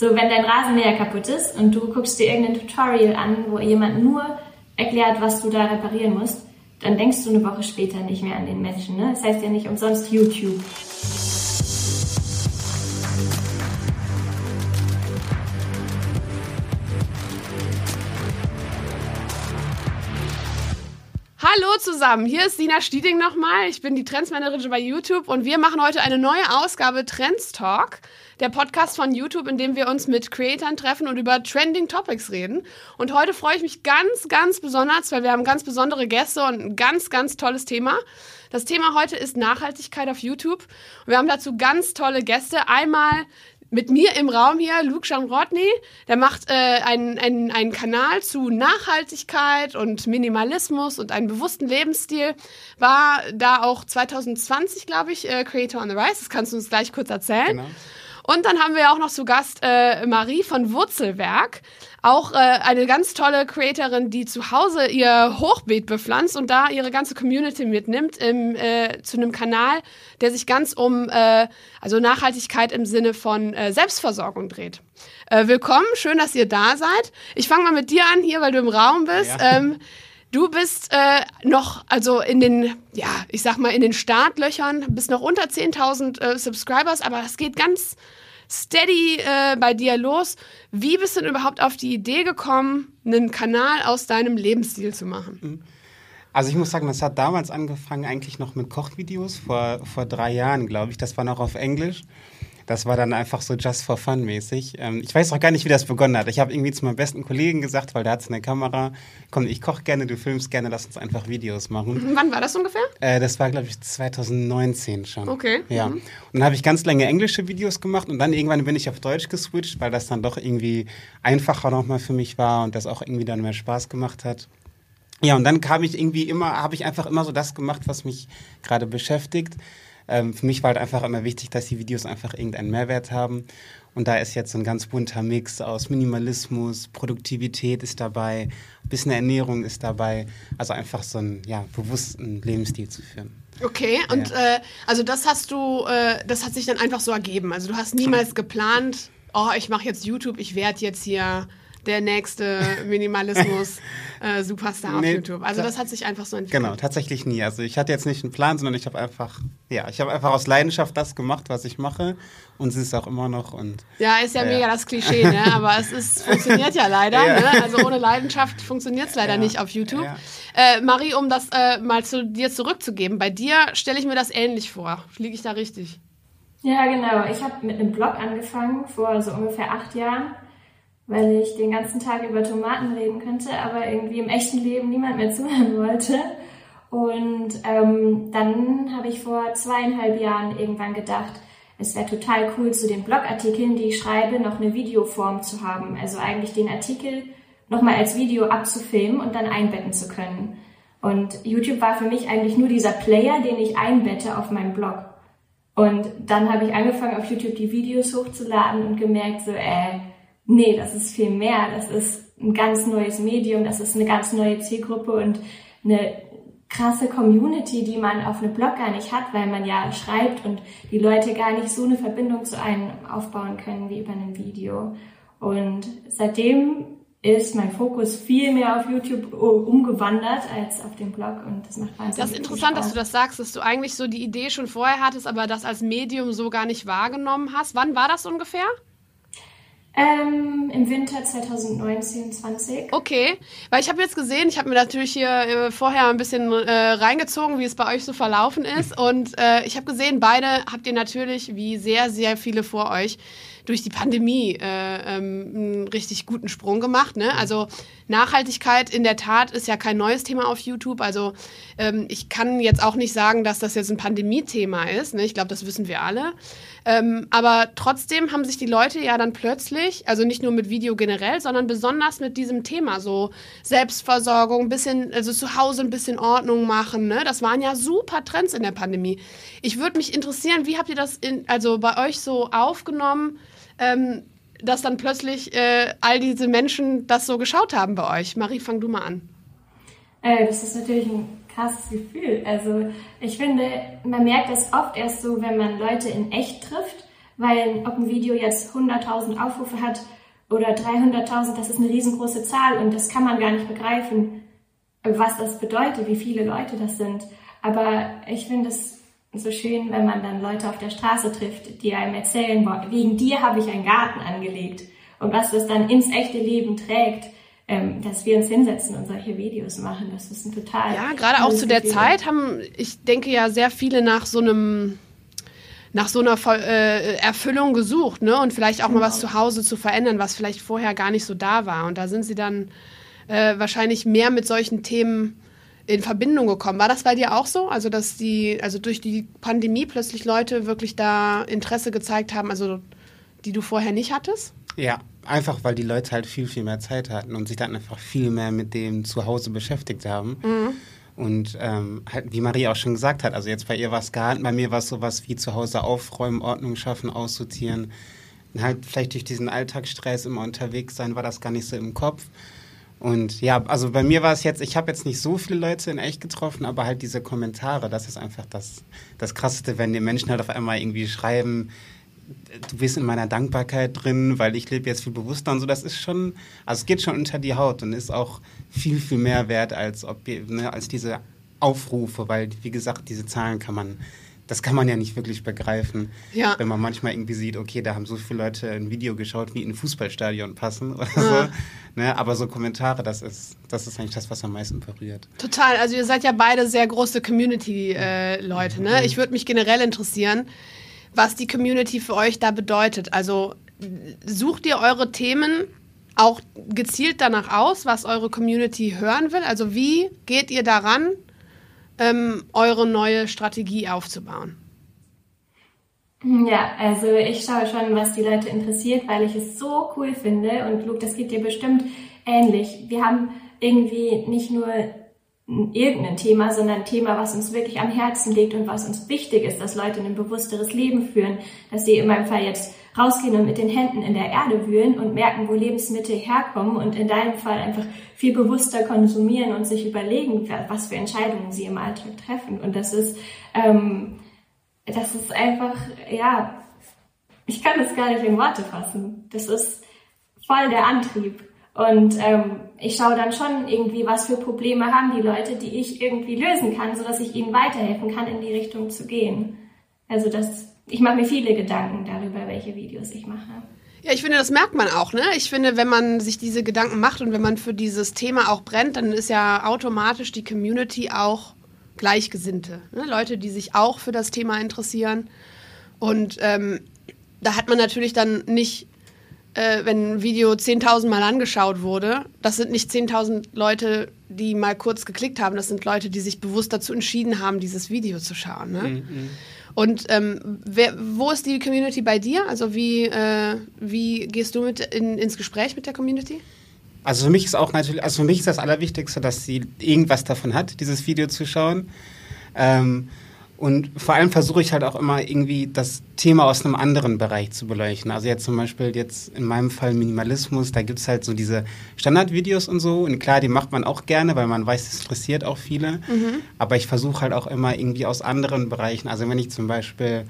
So, wenn dein Rasenmäher kaputt ist und du guckst dir irgendein Tutorial an, wo jemand nur erklärt, was du da reparieren musst, dann denkst du eine Woche später nicht mehr an den Menschen. Ne? Das heißt ja nicht umsonst YouTube. Hallo zusammen, hier ist Sina Stieding nochmal. Ich bin die Trendsmanagerin bei YouTube und wir machen heute eine neue Ausgabe Trends Talk, der Podcast von YouTube, in dem wir uns mit Creatoren treffen und über Trending Topics reden. Und heute freue ich mich ganz, ganz besonders, weil wir haben ganz besondere Gäste und ein ganz, ganz tolles Thema. Das Thema heute ist Nachhaltigkeit auf YouTube. Und wir haben dazu ganz tolle Gäste. Einmal mit mir im Raum hier Luke Jamrodny, der macht äh, einen, einen, Kanal zu Nachhaltigkeit und Minimalismus und einen bewussten Lebensstil. War da auch 2020, glaube ich, äh, Creator on the Rise. Das kannst du uns gleich kurz erzählen. Genau. Und dann haben wir auch noch zu Gast äh, Marie von Wurzelwerk. Auch äh, eine ganz tolle Creatorin, die zu Hause ihr Hochbeet bepflanzt und da ihre ganze Community mitnimmt im, äh, zu einem Kanal, der sich ganz um äh, also Nachhaltigkeit im Sinne von äh, Selbstversorgung dreht. Äh, willkommen, schön, dass ihr da seid. Ich fange mal mit dir an hier, weil du im Raum bist. Ja. Ähm, Du bist äh, noch, also in den, ja, ich sag mal, in den Startlöchern, bist noch unter 10.000 äh, Subscribers, aber es geht ganz steady äh, bei dir los. Wie bist du denn überhaupt auf die Idee gekommen, einen Kanal aus deinem Lebensstil zu machen? Mhm. Also ich muss sagen, das hat damals angefangen eigentlich noch mit Kochvideos, vor, vor drei Jahren, glaube ich. Das war noch auf Englisch. Das war dann einfach so just for fun mäßig. Ähm, ich weiß auch gar nicht, wie das begonnen hat. Ich habe irgendwie zu meinem besten Kollegen gesagt, weil der hat eine Kamera, komm, ich koche gerne, du filmst gerne, lass uns einfach Videos machen. Wann war das ungefähr? Äh, das war, glaube ich, 2019 schon. Okay. Ja. Mhm. Und dann habe ich ganz lange englische Videos gemacht und dann irgendwann bin ich auf Deutsch geswitcht, weil das dann doch irgendwie einfacher nochmal für mich war und das auch irgendwie dann mehr Spaß gemacht hat. Ja, und dann kam ich irgendwie immer, habe ich einfach immer so das gemacht, was mich gerade beschäftigt. Ähm, für mich war halt einfach immer wichtig, dass die Videos einfach irgendeinen Mehrwert haben. Und da ist jetzt so ein ganz bunter Mix aus Minimalismus, Produktivität ist dabei, ein bisschen Ernährung ist dabei. Also einfach so einen ja, bewussten Lebensstil zu führen. Okay, und ja. äh, also das hast du, äh, das hat sich dann einfach so ergeben. Also du hast niemals geplant, oh, ich mache jetzt YouTube, ich werde jetzt hier der nächste Minimalismus-Superstar äh, nee, auf YouTube. Also das hat sich einfach so entwickelt. Genau, tatsächlich nie. Also ich hatte jetzt nicht einen Plan, sondern ich habe einfach, ja, ich habe einfach aus Leidenschaft das gemacht, was ich mache und es ist auch immer noch und ja, ist ja äh, mega das Klischee, ne? Aber es ist funktioniert ja leider. Ja. Ne? Also ohne Leidenschaft funktioniert es leider ja. nicht auf YouTube. Ja. Äh, Marie, um das äh, mal zu dir zurückzugeben, bei dir stelle ich mir das ähnlich vor. Liege ich da richtig? Ja, genau. Ich habe mit einem Blog angefangen vor so ungefähr acht Jahren weil ich den ganzen Tag über Tomaten reden könnte, aber irgendwie im echten Leben niemand mehr zuhören wollte. Und ähm, dann habe ich vor zweieinhalb Jahren irgendwann gedacht, es wäre total cool, zu den Blogartikeln, die ich schreibe, noch eine Videoform zu haben. Also eigentlich den Artikel nochmal als Video abzufilmen und dann einbetten zu können. Und YouTube war für mich eigentlich nur dieser Player, den ich einbette auf meinem Blog. Und dann habe ich angefangen, auf YouTube die Videos hochzuladen und gemerkt, so, äh, nee, das ist viel mehr. Das ist ein ganz neues Medium, das ist eine ganz neue Zielgruppe und eine krasse Community, die man auf einem Blog gar nicht hat, weil man ja schreibt und die Leute gar nicht so eine Verbindung zu einem aufbauen können wie über ein Video. Und seitdem ist mein Fokus viel mehr auf YouTube umgewandert als auf dem Blog und das macht wahnsinnig Das ist interessant, dass du das sagst, dass du eigentlich so die Idee schon vorher hattest, aber das als Medium so gar nicht wahrgenommen hast. Wann war das ungefähr? Ähm, Im Winter 2019, 20. Okay, weil ich habe jetzt gesehen, ich habe mir natürlich hier äh, vorher ein bisschen äh, reingezogen, wie es bei euch so verlaufen ist. Und äh, ich habe gesehen, beide habt ihr natürlich, wie sehr, sehr viele vor euch, durch die Pandemie äh, ähm, einen richtig guten Sprung gemacht. Ne? Also Nachhaltigkeit in der Tat ist ja kein neues Thema auf YouTube. Also ähm, ich kann jetzt auch nicht sagen, dass das jetzt ein Pandemie-Thema ist. Ne? Ich glaube, das wissen wir alle. Ähm, aber trotzdem haben sich die Leute ja dann plötzlich, also nicht nur mit Video generell, sondern besonders mit diesem Thema, so Selbstversorgung, ein bisschen, also zu Hause ein bisschen Ordnung machen. Ne? Das waren ja super Trends in der Pandemie. Ich würde mich interessieren, wie habt ihr das in, also bei euch so aufgenommen? Ähm, dass dann plötzlich äh, all diese Menschen das so geschaut haben bei euch. Marie, fang du mal an. Äh, das ist natürlich ein krasses Gefühl. Also ich finde, man merkt das oft erst so, wenn man Leute in echt trifft, weil ob ein Video jetzt 100.000 Aufrufe hat oder 300.000, das ist eine riesengroße Zahl und das kann man gar nicht begreifen, was das bedeutet, wie viele Leute das sind. Aber ich finde es so schön, wenn man dann Leute auf der Straße trifft, die einem erzählen, wegen dir habe ich einen Garten angelegt und was das dann ins echte Leben trägt ähm, dass wir uns hinsetzen und solche Videos machen. Das ist ein total. Ja, gerade auch zu der Gefühl. Zeit haben, ich denke ja, sehr viele nach so einem nach so einer äh, Erfüllung gesucht, ne? Und vielleicht auch genau. mal was genau. zu Hause zu verändern, was vielleicht vorher gar nicht so da war. Und da sind sie dann äh, wahrscheinlich mehr mit solchen Themen in Verbindung gekommen. War das bei dir auch so? Also, dass die, also durch die Pandemie plötzlich Leute wirklich da Interesse gezeigt haben, also die du vorher nicht hattest? Ja, einfach weil die Leute halt viel, viel mehr Zeit hatten und sich dann einfach viel mehr mit dem Zuhause beschäftigt haben. Mhm. Und ähm, halt, wie Marie auch schon gesagt hat, also jetzt bei ihr war es gehalten, bei mir war es sowas wie zu Hause aufräumen, Ordnung schaffen, aussortieren. Und halt vielleicht durch diesen Alltagsstress immer unterwegs sein, war das gar nicht so im Kopf. Und ja, also bei mir war es jetzt, ich habe jetzt nicht so viele Leute in echt getroffen, aber halt diese Kommentare, das ist einfach das, das Krasseste, wenn die Menschen halt auf einmal irgendwie schreiben, du bist in meiner Dankbarkeit drin, weil ich lebe jetzt viel bewusster und so. Das ist schon, also es geht schon unter die Haut und ist auch viel, viel mehr wert als, ob, ne, als diese Aufrufe, weil, wie gesagt, diese Zahlen kann man, das kann man ja nicht wirklich begreifen. Ja. Wenn man manchmal irgendwie sieht, okay, da haben so viele Leute ein Video geschaut, wie in ein Fußballstadion passen oder ja. so. Ne, aber so Kommentare, das ist, das ist eigentlich das, was am meisten berührt. Total. Also ihr seid ja beide sehr große Community-Leute. Äh, ne? Mhm. Ich würde mich generell interessieren, was die Community für euch da bedeutet. Also sucht ihr eure Themen auch gezielt danach aus, was eure Community hören will? Also wie geht ihr daran, ähm, eure neue Strategie aufzubauen? Ja, also ich schaue schon, was die Leute interessiert, weil ich es so cool finde. Und Luke, das geht dir bestimmt ähnlich. Wir haben irgendwie nicht nur irgendein Thema, sondern ein Thema, was uns wirklich am Herzen liegt und was uns wichtig ist, dass Leute ein bewussteres Leben führen, dass sie in meinem Fall jetzt rausgehen und mit den Händen in der Erde wühlen und merken, wo Lebensmittel herkommen und in deinem Fall einfach viel bewusster konsumieren und sich überlegen, was für Entscheidungen sie im Alltag treffen. Und das ist, ähm, das ist einfach, ja, ich kann das gar nicht in Worte fassen. Das ist voll der Antrieb. Und ähm, ich schaue dann schon irgendwie, was für Probleme haben die Leute, die ich irgendwie lösen kann, so dass ich ihnen weiterhelfen kann, in die Richtung zu gehen. Also das, ich mache mir viele Gedanken darüber, welche Videos ich mache. Ja, ich finde, das merkt man auch. Ne? Ich finde, wenn man sich diese Gedanken macht und wenn man für dieses Thema auch brennt, dann ist ja automatisch die Community auch Gleichgesinnte. Ne? Leute, die sich auch für das Thema interessieren. Und ähm, da hat man natürlich dann nicht äh, wenn ein Video 10.000 Mal angeschaut wurde, das sind nicht 10.000 Leute, die mal kurz geklickt haben, das sind Leute, die sich bewusst dazu entschieden haben, dieses Video zu schauen. Ne? Mhm. Und ähm, wer, wo ist die Community bei dir? Also wie, äh, wie gehst du mit in, ins Gespräch mit der Community? Also für mich ist auch natürlich, also für mich ist das Allerwichtigste, dass sie irgendwas davon hat, dieses Video zu schauen. Ähm, und vor allem versuche ich halt auch immer irgendwie das Thema aus einem anderen Bereich zu beleuchten. Also jetzt zum Beispiel jetzt in meinem Fall Minimalismus, da gibt's halt so diese Standardvideos und so. Und klar, die macht man auch gerne, weil man weiß, es interessiert auch viele. Mhm. Aber ich versuche halt auch immer irgendwie aus anderen Bereichen. Also wenn ich zum Beispiel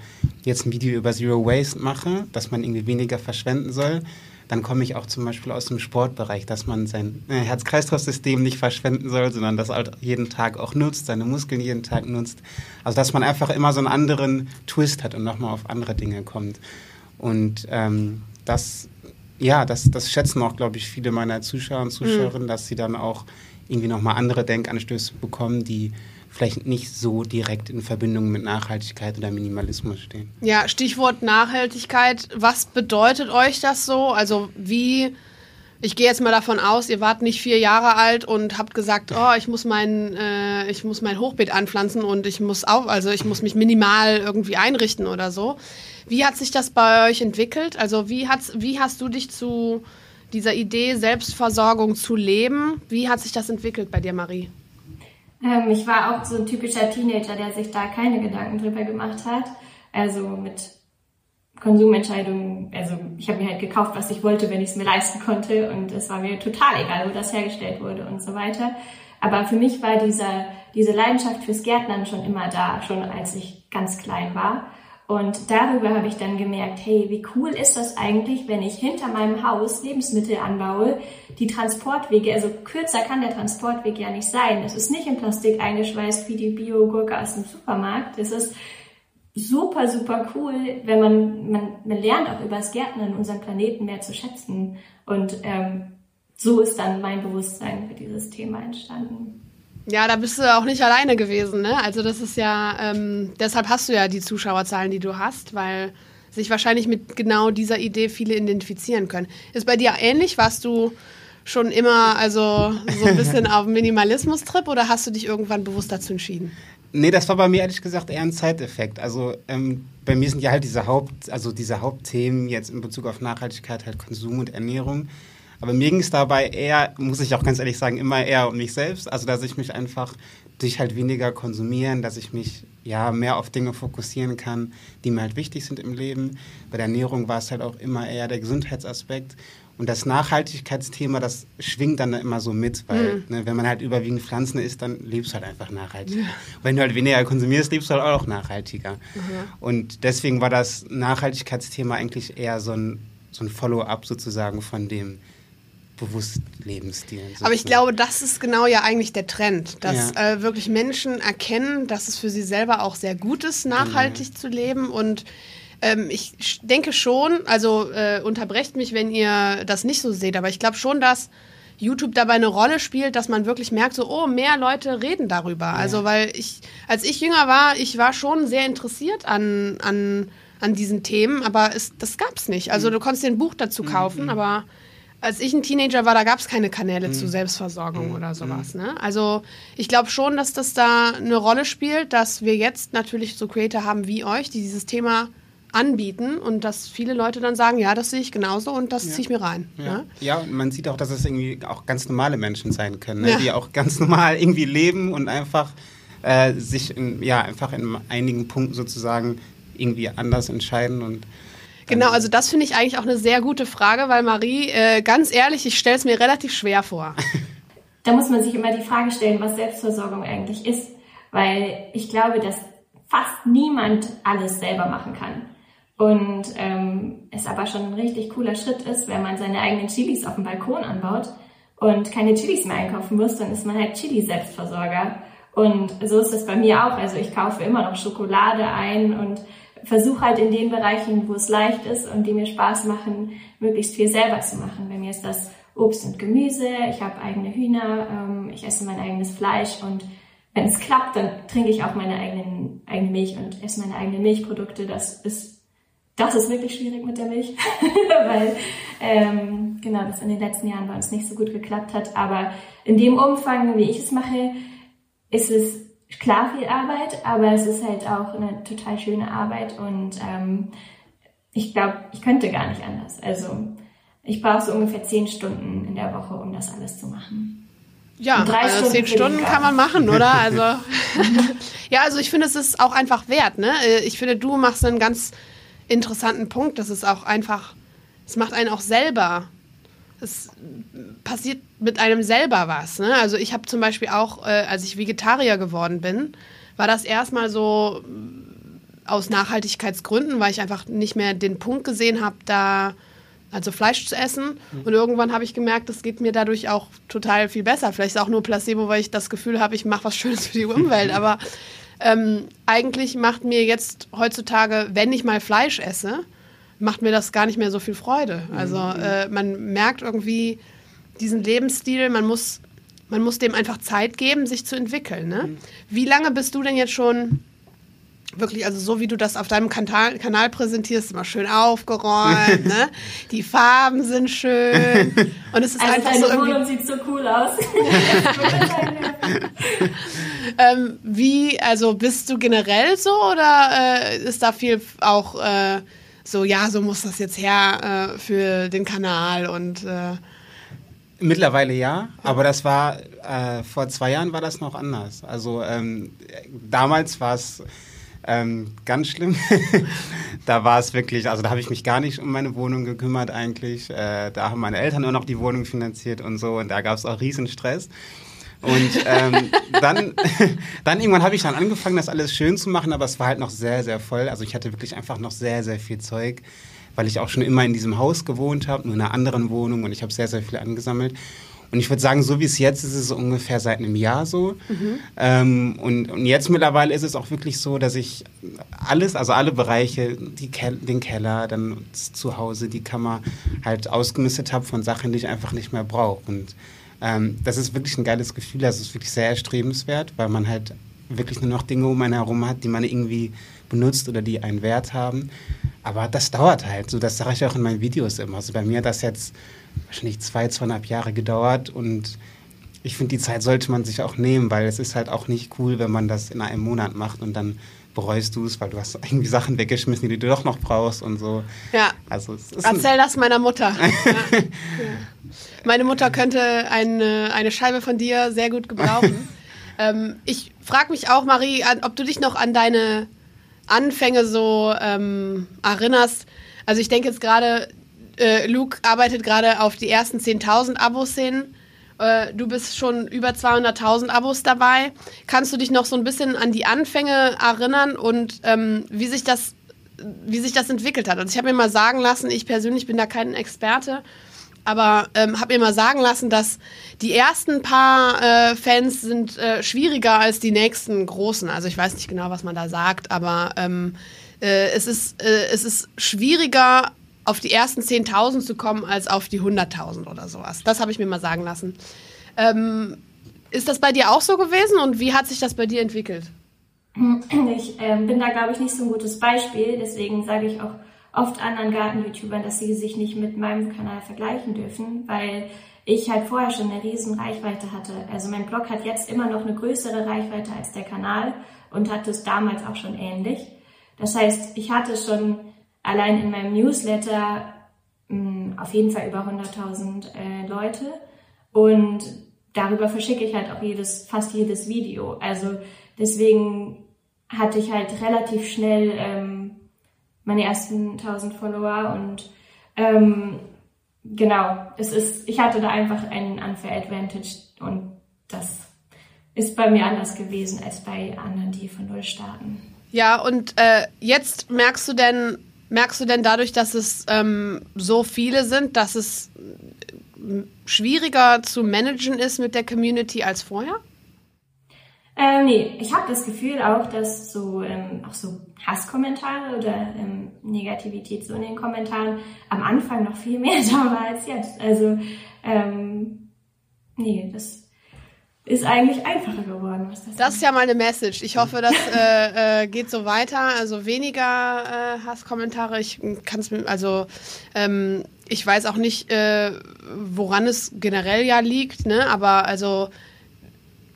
jetzt ein Video über Zero Waste mache, dass man irgendwie weniger verschwenden soll, dann komme ich auch zum Beispiel aus dem Sportbereich, dass man sein äh, Herz-Kreislauf-System nicht verschwenden soll, sondern das halt jeden Tag auch nutzt, seine Muskeln jeden Tag nutzt. Also dass man einfach immer so einen anderen Twist hat und nochmal auf andere Dinge kommt. Und ähm, das, ja, das, das schätzen auch, glaube ich, viele meiner Zuschauer und Zuschauerinnen, mhm. dass sie dann auch irgendwie nochmal andere Denkanstöße bekommen, die vielleicht nicht so direkt in Verbindung mit Nachhaltigkeit oder Minimalismus stehen. Ja, Stichwort Nachhaltigkeit. Was bedeutet euch das so? Also wie, ich gehe jetzt mal davon aus, ihr wart nicht vier Jahre alt und habt gesagt, oh, ich muss mein, äh, ich muss mein Hochbeet anpflanzen und ich muss auch, also ich muss mich minimal irgendwie einrichten oder so. Wie hat sich das bei euch entwickelt? Also wie, hat's, wie hast du dich zu dieser Idee, Selbstversorgung zu leben, wie hat sich das entwickelt bei dir, Marie? Ähm, ich war auch so ein typischer Teenager, der sich da keine Gedanken drüber gemacht hat. Also mit Konsumentscheidungen, also ich habe mir halt gekauft, was ich wollte, wenn ich es mir leisten konnte und es war mir total egal, wo das hergestellt wurde und so weiter. Aber für mich war dieser, diese Leidenschaft fürs Gärtnern schon immer da, schon als ich ganz klein war. Und darüber habe ich dann gemerkt, hey, wie cool ist das eigentlich, wenn ich hinter meinem Haus Lebensmittel anbaue, die Transportwege, also kürzer kann der Transportweg ja nicht sein. Es ist nicht in Plastik eingeschweißt wie die Bio-Gurke aus dem Supermarkt. Es ist super, super cool, wenn man, man, man lernt auch über das Gärtnern unseren Planeten mehr zu schätzen. Und ähm, so ist dann mein Bewusstsein für dieses Thema entstanden. Ja, da bist du auch nicht alleine gewesen, ne? Also das ist ja, ähm, deshalb hast du ja die Zuschauerzahlen, die du hast, weil sich wahrscheinlich mit genau dieser Idee viele identifizieren können. Ist bei dir ähnlich? Warst du schon immer also so ein bisschen auf Minimalismus-Trip oder hast du dich irgendwann bewusst dazu entschieden? Nee, das war bei mir ehrlich gesagt eher ein Zeiteffekt. Also ähm, bei mir sind ja halt diese Haupt, also diese Hauptthemen jetzt in Bezug auf Nachhaltigkeit halt Konsum und Ernährung. Aber mir ging es dabei eher, muss ich auch ganz ehrlich sagen, immer eher um mich selbst. Also dass ich mich einfach durch halt weniger konsumieren, dass ich mich ja mehr auf Dinge fokussieren kann, die mir halt wichtig sind im Leben. Bei der Ernährung war es halt auch immer eher der Gesundheitsaspekt. Und das Nachhaltigkeitsthema, das schwingt dann immer so mit, weil mhm. ne, wenn man halt überwiegend Pflanzen isst, dann lebst du halt einfach nachhaltiger. Ja. Wenn du halt weniger konsumierst, lebst du halt auch nachhaltiger. Mhm. Und deswegen war das Nachhaltigkeitsthema eigentlich eher so ein, so ein Follow-up sozusagen von dem bewusst Lebensstil. Sozusagen. Aber ich glaube, das ist genau ja eigentlich der Trend, dass ja. äh, wirklich Menschen erkennen, dass es für sie selber auch sehr gut ist, nachhaltig mhm. zu leben und ähm, ich denke schon, also äh, unterbrecht mich, wenn ihr das nicht so seht, aber ich glaube schon, dass YouTube dabei eine Rolle spielt, dass man wirklich merkt, so, oh, mehr Leute reden darüber. Ja. Also, weil ich, als ich jünger war, ich war schon sehr interessiert an, an, an diesen Themen, aber es, das gab es nicht. Also, mhm. du konntest dir ein Buch dazu mhm, kaufen, mhm. aber als ich ein Teenager war, da gab es keine Kanäle mhm. zur Selbstversorgung mhm. oder sowas. Mhm. Ne? Also ich glaube schon, dass das da eine Rolle spielt, dass wir jetzt natürlich so Creator haben wie euch, die dieses Thema anbieten und dass viele Leute dann sagen, ja, das sehe ich genauso und das ja. ziehe ich mir rein. Ja. Ne? ja, und man sieht auch, dass es irgendwie auch ganz normale Menschen sein können, ne? ja. die auch ganz normal irgendwie leben und einfach äh, sich in, ja, einfach in einigen Punkten sozusagen irgendwie anders entscheiden und Genau, also das finde ich eigentlich auch eine sehr gute Frage, weil Marie, äh, ganz ehrlich, ich stelle es mir relativ schwer vor. Da muss man sich immer die Frage stellen, was Selbstversorgung eigentlich ist, weil ich glaube, dass fast niemand alles selber machen kann. Und ähm, es aber schon ein richtig cooler Schritt ist, wenn man seine eigenen Chilis auf dem Balkon anbaut und keine Chilis mehr einkaufen muss, dann ist man halt Chili-Selbstversorger. Und so ist es bei mir auch. Also ich kaufe immer noch Schokolade ein und versuche halt in den Bereichen, wo es leicht ist und die mir Spaß machen, möglichst viel selber zu machen. Bei mir ist das Obst und Gemüse, ich habe eigene Hühner, ähm, ich esse mein eigenes Fleisch und wenn es klappt, dann trinke ich auch meine eigenen, eigene Milch und esse meine eigenen Milchprodukte. Das ist das ist wirklich schwierig mit der Milch, weil ähm, genau das in den letzten Jahren bei uns nicht so gut geklappt hat. Aber in dem Umfang, wie ich es mache, ist es klar viel Arbeit, aber es ist halt auch eine total schöne Arbeit und ähm, ich glaube, ich könnte gar nicht anders. Also ich brauche so ungefähr zehn Stunden in der Woche, um das alles zu machen. Ja, also Stunden zehn Stunden kann man machen, oder? Also ja, also ich finde, es ist auch einfach wert. Ne? Ich finde, du machst einen ganz interessanten Punkt, dass es auch einfach, es macht einen auch selber. Es passiert mit einem selber was. Ne? Also ich habe zum Beispiel auch, äh, als ich Vegetarier geworden bin, war das erstmal so äh, aus Nachhaltigkeitsgründen, weil ich einfach nicht mehr den Punkt gesehen habe, da also Fleisch zu essen. Mhm. Und irgendwann habe ich gemerkt, es geht mir dadurch auch total viel besser. Vielleicht ist auch nur Placebo, weil ich das Gefühl habe, ich mache was Schönes für die Umwelt. Aber ähm, eigentlich macht mir jetzt heutzutage, wenn ich mal Fleisch esse, macht mir das gar nicht mehr so viel Freude. Also mhm. äh, man merkt irgendwie diesen Lebensstil, man muss, man muss dem einfach Zeit geben, sich zu entwickeln. Ne? Mhm. Wie lange bist du denn jetzt schon wirklich, also so wie du das auf deinem Kanal, Kanal präsentierst, immer schön aufgeräumt, ne? Die Farben sind schön und es ist also einfach deine so irgendwie... Wohnung sieht so cool aus. ähm, wie, also bist du generell so oder äh, ist da viel auch äh, so, ja, so muss das jetzt her äh, für den Kanal und äh, Mittlerweile ja, aber das war äh, vor zwei Jahren war das noch anders. Also ähm, damals war es ähm, ganz schlimm. da war es wirklich, also da habe ich mich gar nicht um meine Wohnung gekümmert eigentlich. Äh, da haben meine Eltern nur noch die Wohnung finanziert und so und da gab es auch riesen Stress. Und ähm, dann, dann irgendwann habe ich dann angefangen, das alles schön zu machen, aber es war halt noch sehr, sehr voll. Also ich hatte wirklich einfach noch sehr, sehr viel Zeug, weil ich auch schon immer in diesem Haus gewohnt habe, nur in einer anderen Wohnung und ich habe sehr, sehr viel angesammelt. Und ich würde sagen, so wie es jetzt ist, ist es ungefähr seit einem Jahr so. Mhm. Ähm, und, und jetzt mittlerweile ist es auch wirklich so, dass ich alles, also alle Bereiche, Ke den Keller, dann das Zuhause, die Kammer, halt ausgemistet habe von Sachen, die ich einfach nicht mehr brauche. Und ähm, das ist wirklich ein geiles Gefühl. Das ist wirklich sehr erstrebenswert, weil man halt wirklich nur noch Dinge um einen herum hat, die man irgendwie benutzt oder die einen Wert haben. Aber das dauert halt. So, das sage ich auch in meinen Videos immer. Also bei mir hat das jetzt wahrscheinlich zwei, zweieinhalb Jahre gedauert und ich finde, die Zeit sollte man sich auch nehmen, weil es ist halt auch nicht cool, wenn man das in einem Monat macht und dann bereust du es, weil du hast irgendwie Sachen weggeschmissen, die du doch noch brauchst und so. Ja. Also Erzähl das meiner Mutter. ja. Meine Mutter könnte eine, eine Scheibe von dir sehr gut gebrauchen. ähm, ich frage mich auch, Marie, ob du dich noch an deine Anfänge so ähm, erinnerst. Also ich denke jetzt gerade, äh, Luke arbeitet gerade auf die ersten 10.000 Abos hin. Äh, du bist schon über 200.000 Abos dabei. Kannst du dich noch so ein bisschen an die Anfänge erinnern und ähm, wie sich das wie sich das entwickelt hat. Also ich habe mir mal sagen lassen, ich persönlich bin da kein Experte, aber ähm, habe mir mal sagen lassen, dass die ersten paar äh, Fans sind äh, schwieriger als die nächsten großen. Also ich weiß nicht genau, was man da sagt, aber ähm, äh, es, ist, äh, es ist schwieriger auf die ersten 10.000 zu kommen, als auf die 100.000 oder sowas. Das habe ich mir mal sagen lassen. Ähm, ist das bei dir auch so gewesen und wie hat sich das bei dir entwickelt? Ich äh, bin da, glaube ich, nicht so ein gutes Beispiel. Deswegen sage ich auch oft anderen Garten-YouTubern, dass sie sich nicht mit meinem Kanal vergleichen dürfen, weil ich halt vorher schon eine riesen Reichweite hatte. Also mein Blog hat jetzt immer noch eine größere Reichweite als der Kanal und hatte es damals auch schon ähnlich. Das heißt, ich hatte schon allein in meinem Newsletter mh, hm, auf jeden Fall über 100.000 äh, Leute und darüber verschicke ich halt auch jedes, fast jedes Video. Also deswegen hatte ich halt relativ schnell ähm, meine ersten 1000 Follower und ähm, genau, es ist, ich hatte da einfach einen Unfair Advantage und das ist bei mir anders gewesen als bei anderen, die von Null starten. Ja, und äh, jetzt merkst du denn, Merkst du denn dadurch, dass es ähm, so viele sind, dass es schwieriger zu managen ist mit der Community als vorher? Ähm, nee, ich habe das Gefühl auch, dass so ähm, auch so Hasskommentare oder ähm, Negativität so in den Kommentaren am Anfang noch viel mehr da war als jetzt. Also ähm, nee, das ist eigentlich einfacher geworden. das, das ist ja mal eine Message. Ich hoffe, das äh, äh, geht so weiter. Also weniger äh, Hasskommentare. Ich kann es also ähm, ich weiß auch nicht, äh, woran es generell ja liegt, ne? Aber also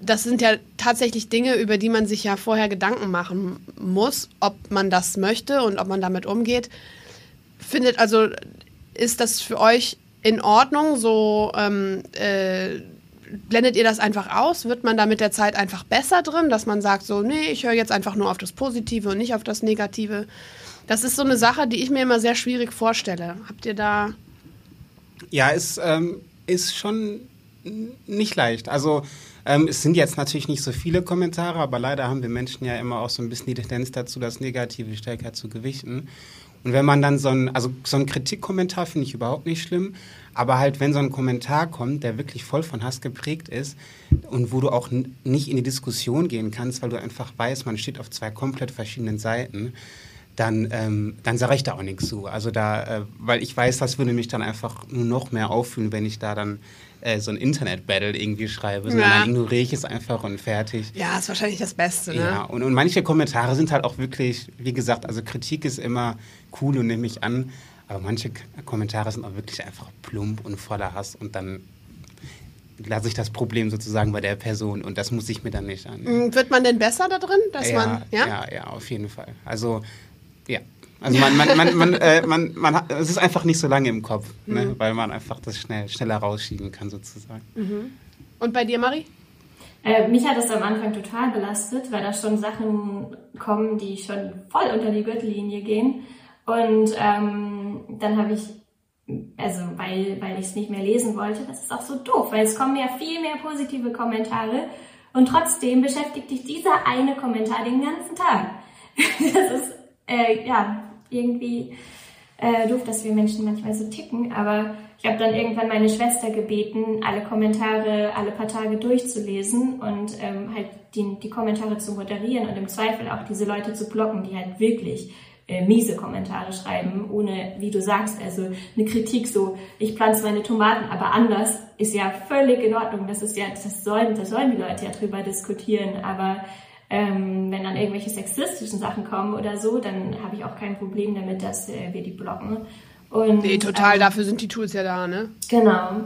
das sind ja tatsächlich Dinge, über die man sich ja vorher Gedanken machen muss, ob man das möchte und ob man damit umgeht. Findet also, ist das für euch in Ordnung, so ähm, äh, blendet ihr das einfach aus? Wird man da mit der Zeit einfach besser drin, dass man sagt so, nee, ich höre jetzt einfach nur auf das Positive und nicht auf das Negative? Das ist so eine Sache, die ich mir immer sehr schwierig vorstelle. Habt ihr da... Ja, es ähm, ist schon nicht leicht. Also ähm, es sind jetzt natürlich nicht so viele Kommentare, aber leider haben wir Menschen ja immer auch so ein bisschen die Tendenz dazu, das Negative stärker zu gewichten. Und wenn man dann so ein, also so ein Kritikkommentar finde ich überhaupt nicht schlimm, aber halt, wenn so ein Kommentar kommt, der wirklich voll von Hass geprägt ist und wo du auch nicht in die Diskussion gehen kannst, weil du einfach weißt, man steht auf zwei komplett verschiedenen Seiten, dann, ähm, dann sage ich da auch nichts zu. Also da, äh, weil ich weiß, das würde mich dann einfach nur noch mehr auffühlen, wenn ich da dann äh, so ein Internet-Battle irgendwie schreibe, sondern ja. dann ignoriere ich es einfach und fertig. Ja, ist wahrscheinlich das Beste, ne? Ja, und, und manche Kommentare sind halt auch wirklich, wie gesagt, also Kritik ist immer cool und nehme ich an, aber manche Kommentare sind auch wirklich einfach plump und voller Hass und dann lasse ich das Problem sozusagen bei der Person und das muss ich mir dann nicht an. Mm, wird man denn besser da drin, dass ja, man, ja? Ja, ja, auf jeden Fall. Also, ja. Also man, man, man, man, äh, man, man hat, es ist einfach nicht so lange im Kopf, ne? mhm. ne? weil man einfach das schnell, schneller rausschieben kann sozusagen. Mhm. Und bei dir, Marie? Äh, mich hat es am Anfang total belastet, weil da schon Sachen kommen, die schon voll unter die Gürtellinie gehen. Und ähm, dann habe ich also weil, weil ich es nicht mehr lesen wollte, das ist auch so doof, weil es kommen ja viel mehr positive Kommentare und trotzdem beschäftigt dich dieser eine Kommentar den ganzen Tag. Das ist, äh, ja, irgendwie äh, doof, dass wir Menschen manchmal so ticken, aber ich habe dann irgendwann meine Schwester gebeten, alle Kommentare alle paar Tage durchzulesen und ähm, halt die, die Kommentare zu moderieren und im Zweifel auch diese Leute zu blocken, die halt wirklich äh, miese Kommentare schreiben, ohne, wie du sagst, also eine Kritik so, ich pflanze meine Tomaten, aber anders, ist ja völlig in Ordnung. Das ist ja, das sollen, das sollen die Leute ja drüber diskutieren, aber ähm, wenn dann irgendwelche sexistischen Sachen kommen oder so, dann habe ich auch kein Problem damit, dass äh, wir die blocken. Und, nee, total, ähm, dafür sind die Tools ja da, ne? Genau.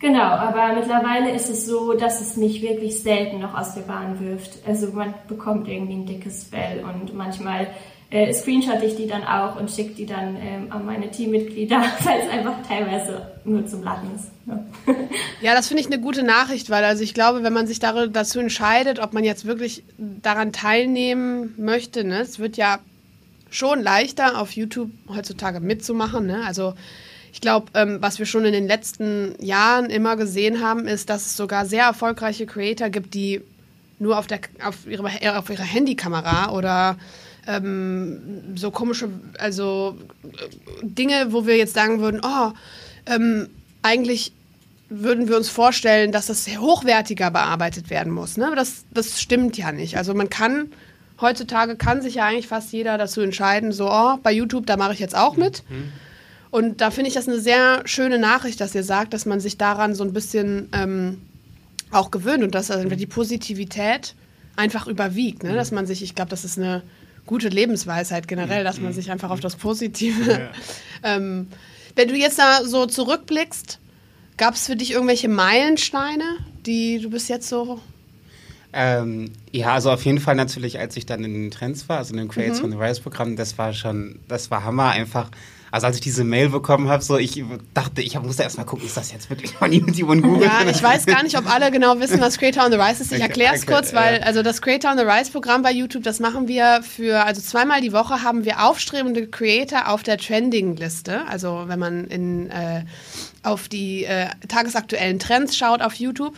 Genau, aber mittlerweile ist es so, dass es mich wirklich selten noch aus der Bahn wirft. Also man bekommt irgendwie ein dickes Fell und manchmal äh, screenshot ich die dann auch und schicke die dann ähm, an meine Teammitglieder, weil es einfach teilweise nur zum Lachen ist. Ja, ja das finde ich eine gute Nachricht, weil also ich glaube, wenn man sich dazu entscheidet, ob man jetzt wirklich daran teilnehmen möchte, ne, es wird ja schon leichter auf YouTube heutzutage mitzumachen. Ne? Also ich glaube, ähm, was wir schon in den letzten Jahren immer gesehen haben, ist, dass es sogar sehr erfolgreiche Creator gibt, die nur auf, der, auf, ihre, auf ihrer Handykamera oder ähm, so komische, also äh, Dinge, wo wir jetzt sagen würden, oh, ähm, eigentlich würden wir uns vorstellen, dass das hochwertiger bearbeitet werden muss. Ne? Das, das stimmt ja nicht. Also man kann, heutzutage kann sich ja eigentlich fast jeder dazu entscheiden, so, oh, bei YouTube, da mache ich jetzt auch mit. Mhm. Und da finde ich das eine sehr schöne Nachricht, dass ihr sagt, dass man sich daran so ein bisschen ähm, auch gewöhnt und dass also die Positivität einfach überwiegt. Ne? Dass man sich, ich glaube, das ist eine gute Lebensweisheit generell, dass man sich einfach auf das Positive. Ja. ähm, wenn du jetzt da so zurückblickst, gab es für dich irgendwelche Meilensteine, die du bis jetzt so ähm, ja, also auf jeden Fall natürlich, als ich dann in den Trends war, also in dem Creates mhm. on the Rise Programm, das war schon, das war Hammer einfach. Also als ich diese Mail bekommen habe, so ich dachte, ich musste erst mal gucken, ist das jetzt wirklich von YouTube und Google? Ja, ich weiß gar nicht, ob alle genau wissen, was Creator on the Rise ist. Ich erkläre es okay, kurz, weil ja. also das Creator on the Rise Programm bei YouTube, das machen wir für, also zweimal die Woche haben wir aufstrebende Creator auf der Trending-Liste. Also wenn man in, äh, auf die äh, tagesaktuellen Trends schaut auf YouTube,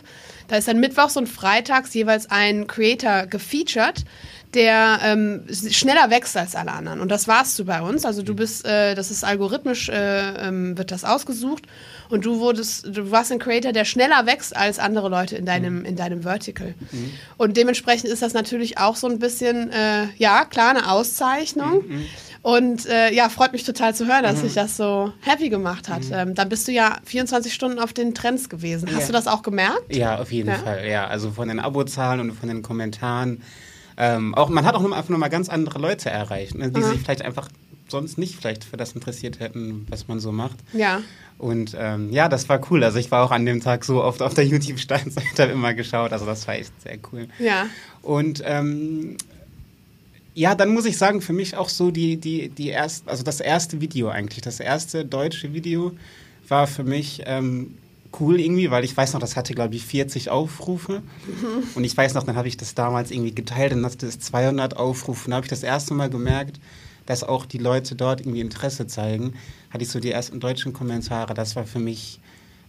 da ist dann mittwochs und freitags jeweils ein Creator gefeatured der ähm, schneller wächst als alle anderen. Und das warst du bei uns. Also du mhm. bist, äh, das ist algorithmisch, äh, ähm, wird das ausgesucht. Und du wurdest, du warst ein Creator, der schneller wächst als andere Leute in deinem, mhm. in deinem Vertical. Mhm. Und dementsprechend ist das natürlich auch so ein bisschen, äh, ja, klar, eine Auszeichnung. Mhm. mhm. Und äh, ja, freut mich total zu hören, dass sich das so happy gemacht hat. Ähm, dann bist du ja 24 Stunden auf den Trends gewesen. Hast ja. du das auch gemerkt? Ja, auf jeden ja? Fall. Ja, also von den Abozahlen und von den Kommentaren ähm, auch, man hat auch nur, einfach nochmal ganz andere Leute erreicht, ne, die mhm. sich vielleicht einfach sonst nicht vielleicht für das interessiert hätten, was man so macht. Ja. Und ähm, ja, das war cool. Also ich war auch an dem Tag so oft auf der YouTube-Startseite immer geschaut. Also das war echt sehr cool. Ja. Und ähm, ja, dann muss ich sagen, für mich auch so die, die, die erste, also das erste Video eigentlich, das erste deutsche Video war für mich ähm, cool irgendwie, weil ich weiß noch, das hatte, glaube ich, 40 Aufrufe. Mhm. Und ich weiß noch, dann habe ich das damals irgendwie geteilt und hatte das 200 Aufrufe. Und da habe ich das erste Mal gemerkt, dass auch die Leute dort irgendwie Interesse zeigen. Hatte ich so die ersten deutschen Kommentare. Das war für mich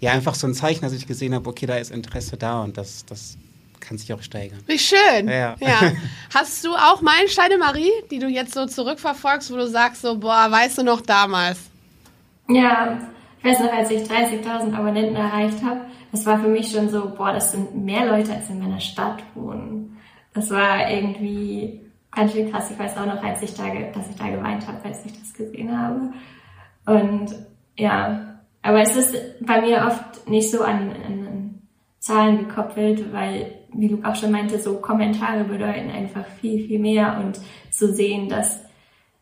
ja einfach so ein Zeichen, dass ich gesehen habe, okay, da ist Interesse da und das, das kann sich auch steigern. Wie schön. Ja. ja. Hast du auch Meilensteine, Marie, die du jetzt so zurückverfolgst, wo du sagst, so, boah, weißt du noch damals? Ja, ich weiß noch, als ich 30.000 Abonnenten erreicht habe, das war für mich schon so, boah, das sind mehr Leute, als in meiner Stadt wohnen. Das war irgendwie ganz schön krass. Ich weiß auch noch, als ich da, dass ich da geweint habe, als ich das gesehen habe. Und ja, aber es ist bei mir oft nicht so an, an Zahlen gekoppelt, weil, wie Luke auch schon meinte, so Kommentare bedeuten einfach viel, viel mehr und zu sehen, dass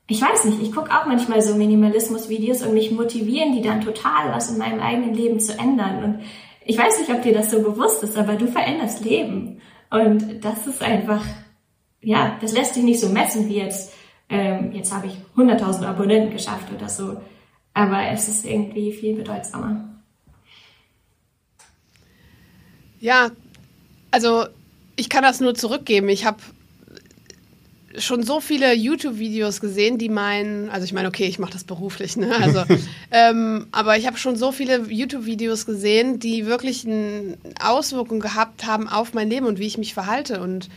ich weiß nicht, ich gucke auch manchmal so Minimalismus-Videos und mich motivieren die dann total, was in meinem eigenen Leben zu ändern. Und ich weiß nicht, ob dir das so bewusst ist, aber du veränderst Leben. Und das ist einfach, ja, das lässt sich nicht so messen wie jetzt, ähm, jetzt habe ich 100.000 Abonnenten geschafft oder so. Aber es ist irgendwie viel bedeutsamer. Ja, also ich kann das nur zurückgeben. Ich habe schon so viele YouTube-Videos gesehen, die meinen, also ich meine, okay, ich mache das beruflich, ne? Also, ähm, aber ich habe schon so viele YouTube-Videos gesehen, die wirklich eine Auswirkung gehabt haben auf mein Leben und wie ich mich verhalte. Und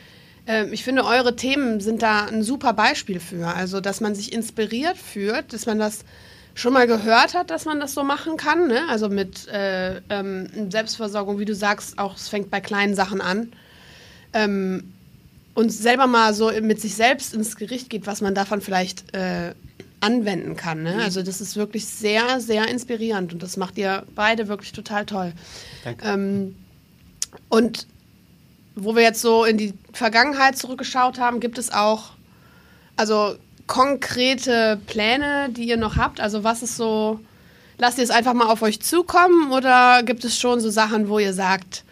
ähm, ich finde, eure Themen sind da ein super Beispiel für. Also, dass man sich inspiriert fühlt, dass man das schon mal gehört hat, dass man das so machen kann. Ne? Also mit äh, ähm, Selbstversorgung, wie du sagst, auch es fängt bei kleinen Sachen an. Ähm, und selber mal so mit sich selbst ins Gericht geht, was man davon vielleicht äh, anwenden kann. Ne? Also das ist wirklich sehr, sehr inspirierend und das macht ihr beide wirklich total toll. Ähm, und wo wir jetzt so in die Vergangenheit zurückgeschaut haben, gibt es auch, also konkrete Pläne, die ihr noch habt? Also was ist so, lasst ihr es einfach mal auf euch zukommen oder gibt es schon so Sachen, wo ihr sagt,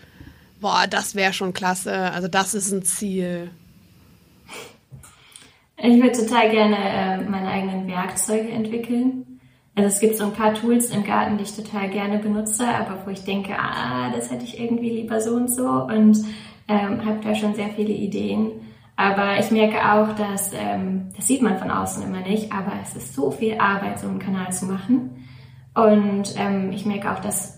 boah, das wäre schon klasse, also das ist ein Ziel? Ich würde total gerne äh, meine eigenen Werkzeuge entwickeln. Also es gibt so ein paar Tools im Garten, die ich total gerne benutze, aber wo ich denke, ah, das hätte ich irgendwie lieber so und so und ähm, habe da schon sehr viele Ideen. Aber ich merke auch, dass, ähm, das sieht man von außen immer nicht, aber es ist so viel Arbeit, so einen Kanal zu machen. Und ähm, ich merke auch, dass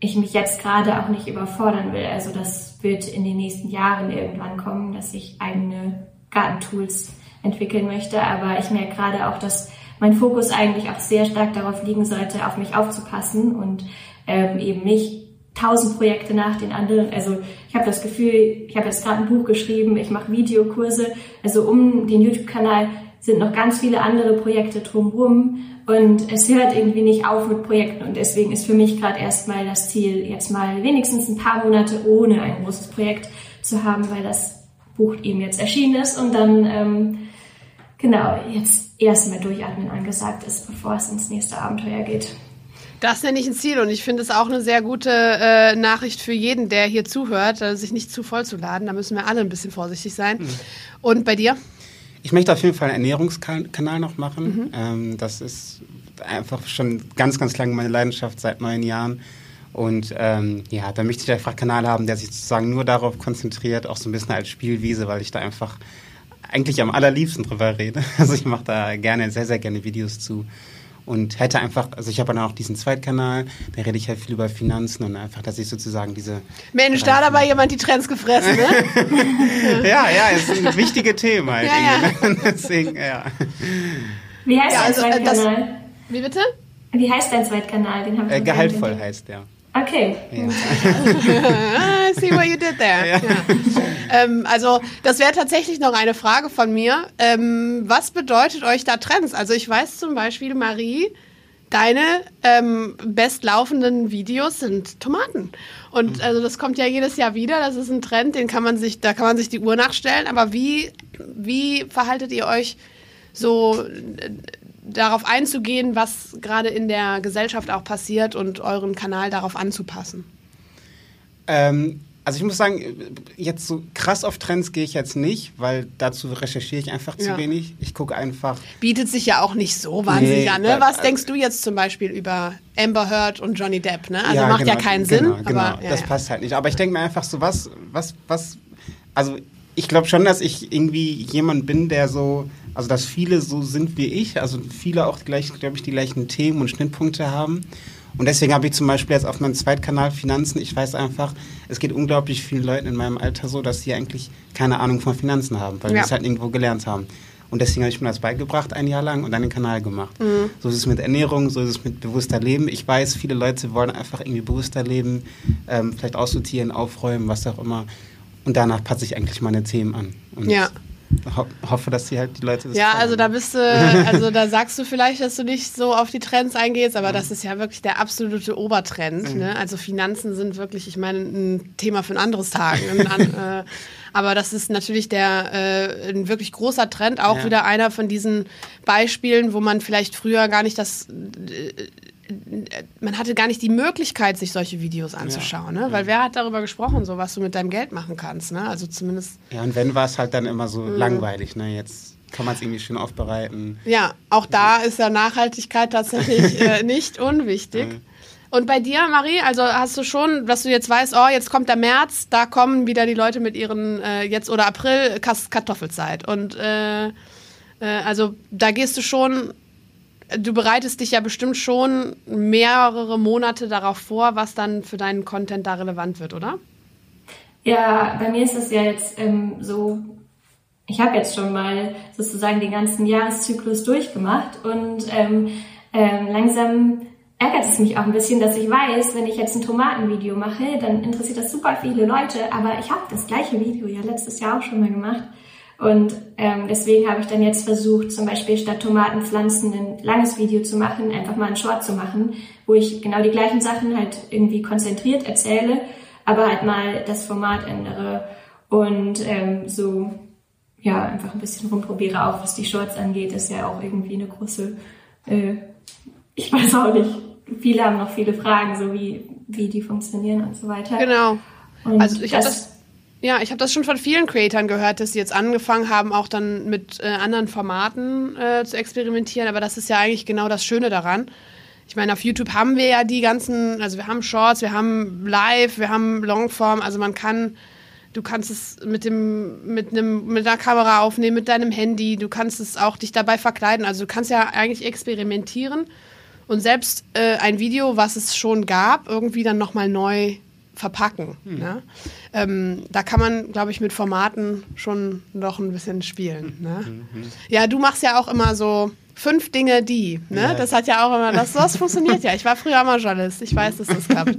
ich mich jetzt gerade auch nicht überfordern will. Also das wird in den nächsten Jahren irgendwann kommen, dass ich eigene Gartentools entwickeln möchte. Aber ich merke gerade auch, dass mein Fokus eigentlich auch sehr stark darauf liegen sollte, auf mich aufzupassen und ähm, eben nicht tausend Projekte nach den anderen. Also ich habe das Gefühl, ich habe jetzt gerade ein Buch geschrieben, ich mache Videokurse. Also um den YouTube-Kanal sind noch ganz viele andere Projekte drumherum und es hört irgendwie nicht auf mit Projekten und deswegen ist für mich gerade erstmal das Ziel, jetzt mal wenigstens ein paar Monate ohne ein großes Projekt zu haben, weil das Buch eben jetzt erschienen ist und dann ähm, genau jetzt erstmal durchatmen angesagt ist, bevor es ins nächste Abenteuer geht. Das nenne ich ein Ziel und ich finde es auch eine sehr gute äh, Nachricht für jeden, der hier zuhört, äh, sich nicht zu voll zu laden. Da müssen wir alle ein bisschen vorsichtig sein. Mhm. Und bei dir? Ich möchte auf jeden Fall einen Ernährungskanal noch machen. Mhm. Ähm, das ist einfach schon ganz, ganz lange meine Leidenschaft seit neun Jahren. Und ähm, ja, da möchte ich einfach einen Kanal haben, der sich sozusagen nur darauf konzentriert, auch so ein bisschen als Spielwiese, weil ich da einfach eigentlich am allerliebsten drüber rede. Also ich mache da gerne, sehr, sehr gerne Videos zu und hätte einfach, also ich habe dann auch diesen Zweitkanal, da rede ich halt viel über Finanzen und einfach, dass ich sozusagen diese. Mensch, da hat aber jemand die Trends gefressen, ne? ja, ja, es sind wichtige Themen halt. Ja, ja. Deswegen, ja. Wie heißt ja, also, dein Zweitkanal? Das, wie bitte? Wie heißt dein Zweitkanal? Den äh, Gehaltvoll heißt der. Okay. Ja. I see what you did there. Ja. Ja. Ähm, also das wäre tatsächlich noch eine Frage von mir. Ähm, was bedeutet euch da Trends? Also ich weiß zum Beispiel, Marie, deine ähm, bestlaufenden Videos sind Tomaten. Und mhm. also das kommt ja jedes Jahr wieder. Das ist ein Trend, den kann man sich, da kann man sich die Uhr nachstellen. Aber wie, wie verhaltet ihr euch so darauf einzugehen, was gerade in der Gesellschaft auch passiert und euren Kanal darauf anzupassen? Ähm, also ich muss sagen, jetzt so krass auf Trends gehe ich jetzt nicht, weil dazu recherchiere ich einfach zu ja. wenig. Ich gucke einfach. Bietet sich ja auch nicht so wahnsinnig nee, an. Ne? Was äh, denkst du jetzt zum Beispiel über Amber Heard und Johnny Depp? Ne? Also ja, macht genau, ja keinen genau, Sinn. Genau, aber, ja, das passt halt nicht. Aber ich denke mir einfach so, was, was, was, also ich glaube schon, dass ich irgendwie jemand bin, der so, also dass viele so sind wie ich, also viele auch gleich, glaube ich, die gleichen Themen und Schnittpunkte haben. Und deswegen habe ich zum Beispiel jetzt auf meinem Zweitkanal Finanzen, ich weiß einfach, es geht unglaublich vielen Leuten in meinem Alter so, dass sie eigentlich keine Ahnung von Finanzen haben, weil ja. wir es halt irgendwo gelernt haben. Und deswegen habe ich mir das beigebracht ein Jahr lang und dann den Kanal gemacht. Mhm. So ist es mit Ernährung, so ist es mit bewusster Leben. Ich weiß, viele Leute wollen einfach irgendwie bewusster leben, ähm, vielleicht aussortieren, aufräumen, was auch immer. Und danach passe ich eigentlich meine Themen an. Und ja. Ho hoffe, dass die halt die Leute das Ja, also da bist du, also da sagst du vielleicht, dass du nicht so auf die Trends eingehst, aber mhm. das ist ja wirklich der absolute Obertrend. Mhm. Ne? Also Finanzen sind wirklich, ich meine, ein Thema für ein anderes Tag. an, äh, aber das ist natürlich der äh, ein wirklich großer Trend, auch ja. wieder einer von diesen Beispielen, wo man vielleicht früher gar nicht das äh, man hatte gar nicht die Möglichkeit, sich solche Videos anzuschauen, ja. ne? Weil wer hat darüber gesprochen, so was du mit deinem Geld machen kannst, ne? Also zumindest. Ja, und wenn war es halt dann immer so mhm. langweilig, ne? Jetzt kann man es irgendwie schön aufbereiten. Ja, auch da ist ja Nachhaltigkeit tatsächlich äh, nicht unwichtig. Mhm. Und bei dir, Marie, also hast du schon, dass du jetzt weißt, oh, jetzt kommt der März, da kommen wieder die Leute mit ihren, äh, jetzt oder April, Kartoffelzeit. Und äh, äh, also da gehst du schon, du bereitest dich ja bestimmt schon mehrere Monate darauf vor, was dann für deinen Content da relevant wird, oder? Ja, bei mir ist es ja jetzt ähm, so, ich habe jetzt schon mal sozusagen den ganzen Jahreszyklus durchgemacht und ähm, ähm, langsam ärgert es mich auch ein bisschen, dass ich weiß, wenn ich jetzt ein Tomatenvideo mache, dann interessiert das super viele Leute, aber ich habe das gleiche Video ja letztes Jahr auch schon mal gemacht. Und ähm, deswegen habe ich dann jetzt versucht, zum Beispiel statt Tomatenpflanzen ein langes Video zu machen, einfach mal ein Short zu machen, wo ich genau die gleichen Sachen halt irgendwie konzentriert erzähle, aber halt mal das Format ändere und ähm, so ja einfach ein bisschen rumprobiere, auch was die Shorts angeht, ist ja auch irgendwie eine große, äh, ich weiß auch nicht, viele haben noch viele Fragen, so wie, wie die funktionieren und so weiter. Genau. Und also ich habe das, ja, ich habe das schon von vielen Creatoren gehört, dass sie jetzt angefangen haben, auch dann mit äh, anderen Formaten äh, zu experimentieren. Aber das ist ja eigentlich genau das Schöne daran. Ich meine, auf YouTube haben wir ja die ganzen, also wir haben Shorts, wir haben Live, wir haben Longform. Also man kann, du kannst es mit dem, mit einem, mit einer Kamera aufnehmen, mit deinem Handy. Du kannst es auch dich dabei verkleiden. Also du kannst ja eigentlich experimentieren und selbst äh, ein Video, was es schon gab, irgendwie dann nochmal neu verpacken. Hm. Ne? Ähm, da kann man, glaube ich, mit Formaten schon noch ein bisschen spielen. Ne? Mhm. Ja, du machst ja auch immer so fünf Dinge, die. Ne? Ja. Das hat ja auch immer, das, das funktioniert ja. Ich war früher mal Journalist. Ich weiß, dass das klappt.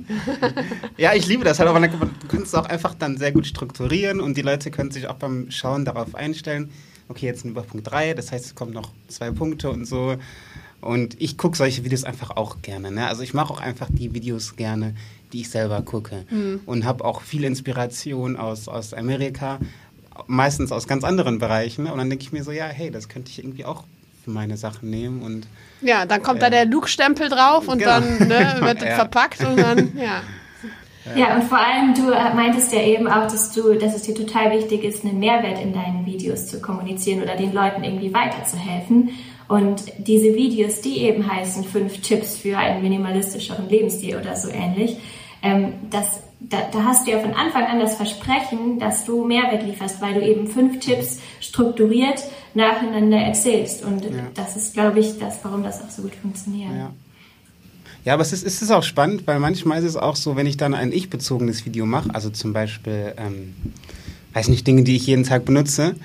ja, ich liebe das halt auch. Du kannst es auch einfach dann sehr gut strukturieren und die Leute können sich auch beim Schauen darauf einstellen. Okay, jetzt sind wir Punkt 3, das heißt, es kommen noch zwei Punkte und so. Und ich gucke solche Videos einfach auch gerne. Ne? Also ich mache auch einfach die Videos gerne, die ich selber gucke. Mhm. Und habe auch viel Inspiration aus, aus Amerika, meistens aus ganz anderen Bereichen. Und dann denke ich mir so, ja, hey, das könnte ich irgendwie auch für meine Sachen nehmen. Und, ja, dann kommt äh, da der Luke-Stempel drauf und genau. dann ne, wird ja. verpackt und dann, ja. Ja, und vor allem, du meintest ja eben auch, dass du, dass es dir total wichtig ist, einen Mehrwert in deinen Videos zu kommunizieren oder den Leuten irgendwie weiterzuhelfen. Und diese Videos, die eben heißen fünf Tipps für einen minimalistischeren Lebensstil oder so ähnlich, ähm, das, da, da hast du ja von Anfang an das Versprechen, dass du Mehrwert lieferst, weil du eben fünf Tipps strukturiert nacheinander erzählst. Und ja. das ist, glaube ich, das, warum das auch so gut funktioniert. Ja. Ja, aber es ist, es ist auch spannend, weil manchmal ist es auch so, wenn ich dann ein ich-bezogenes Video mache, also zum Beispiel, ähm, weiß nicht, Dinge, die ich jeden Tag benutze,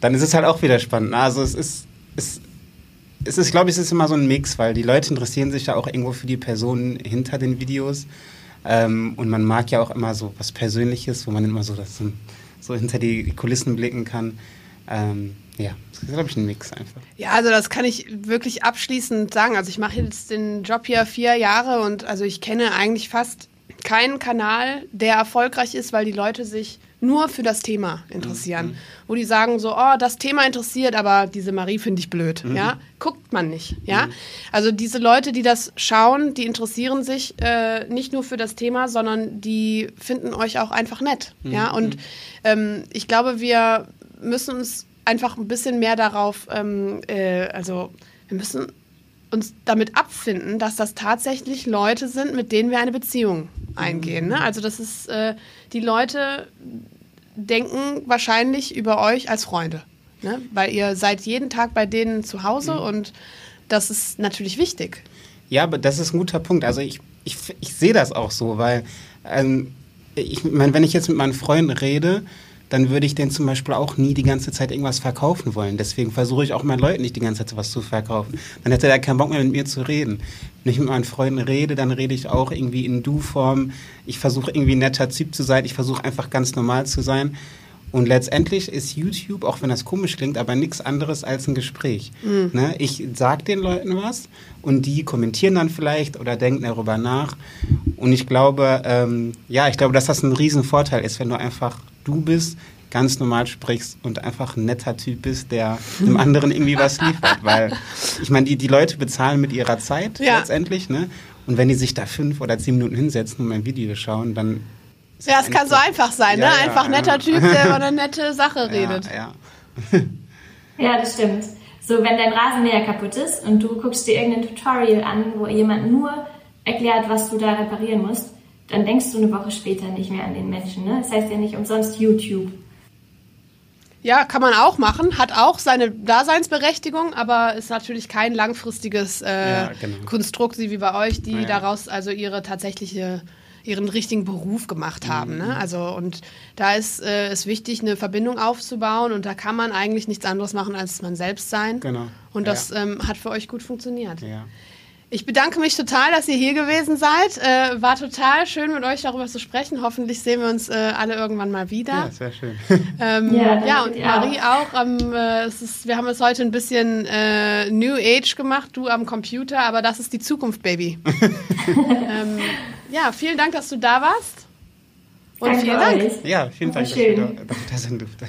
dann ist es halt auch wieder spannend. Also es ist, es, es ist, glaube ich, es ist immer so ein Mix, weil die Leute interessieren sich ja auch irgendwo für die Personen hinter den Videos. Ähm, und man mag ja auch immer so was Persönliches, wo man immer so, das, so hinter die Kulissen blicken kann. Ähm, ja, das ist, glaube ich, ein Mix einfach. Ja, also das kann ich wirklich abschließend sagen. Also ich mache jetzt den Job hier vier Jahre und also ich kenne eigentlich fast keinen Kanal, der erfolgreich ist, weil die Leute sich nur für das Thema interessieren. Mhm. Wo die sagen so, oh, das Thema interessiert, aber diese Marie finde ich blöd. Mhm. Ja, guckt man nicht. Ja, mhm. also diese Leute, die das schauen, die interessieren sich äh, nicht nur für das Thema, sondern die finden euch auch einfach nett. Mhm. Ja, und mhm. ähm, ich glaube, wir müssen uns einfach ein bisschen mehr darauf, ähm, äh, also wir müssen uns damit abfinden, dass das tatsächlich Leute sind, mit denen wir eine Beziehung eingehen. Ne? Also das ist äh, die Leute, denken wahrscheinlich über euch als Freunde. Ne? Weil ihr seid jeden Tag bei denen zu Hause mhm. und das ist natürlich wichtig. Ja, aber das ist ein guter Punkt. Also ich, ich, ich sehe das auch so, weil ähm, ich meine, wenn ich jetzt mit meinen Freunden rede, dann würde ich denen zum Beispiel auch nie die ganze Zeit irgendwas verkaufen wollen. Deswegen versuche ich auch meinen Leuten nicht die ganze Zeit was zu verkaufen. Dann hätte er keinen Bock mehr mit mir zu reden. Wenn ich mit meinen Freunden rede, dann rede ich auch irgendwie in Du-Form. Ich versuche irgendwie netter Typ zu sein. Ich versuche einfach ganz normal zu sein. Und letztendlich ist YouTube, auch wenn das komisch klingt, aber nichts anderes als ein Gespräch. Mhm. Ne? Ich sage den Leuten was und die kommentieren dann vielleicht oder denken darüber nach. Und ich glaube, ähm, ja, ich glaube, dass das ein Riesenvorteil ist, wenn du einfach du bist, ganz normal sprichst und einfach ein netter Typ bist, der dem anderen irgendwie was liefert. Weil ich meine, die, die Leute bezahlen mit ihrer Zeit ja. letztendlich, ne? Und wenn die sich da fünf oder zehn Minuten hinsetzen und ein Video schauen, dann. Ja, es kann so einfach sein, ja, ne? Einfach ja, netter Typ, der über eine nette Sache redet. Ja, ja. das stimmt. So, wenn dein Rasenmäher kaputt ist und du guckst dir irgendein Tutorial an, wo jemand nur erklärt, was du da reparieren musst, dann denkst du eine Woche später nicht mehr an den Menschen. Ne? Das heißt ja nicht umsonst YouTube. Ja, kann man auch machen, hat auch seine Daseinsberechtigung, aber ist natürlich kein langfristiges äh, ja, genau. Konstrukt, wie bei euch, die ja. daraus also ihre tatsächliche ihren richtigen Beruf gemacht haben. Ne? Mhm. Also und da ist es äh, wichtig, eine Verbindung aufzubauen und da kann man eigentlich nichts anderes machen, als man selbst sein. Genau. Und das ja. ähm, hat für euch gut funktioniert. Ja. Ich bedanke mich total, dass ihr hier gewesen seid. Äh, war total schön, mit euch darüber zu sprechen. Hoffentlich sehen wir uns äh, alle irgendwann mal wieder. Ja, sehr schön. Ähm, ja, ja, und Marie auch. Ähm, äh, es ist, wir haben es heute ein bisschen äh, New Age gemacht, du am Computer, aber das ist die Zukunft, Baby. ähm, ja, vielen Dank, dass du da warst. Und Danke vielen Dank. Euch. Ja, vielen Dank, dass ich da sein durfte.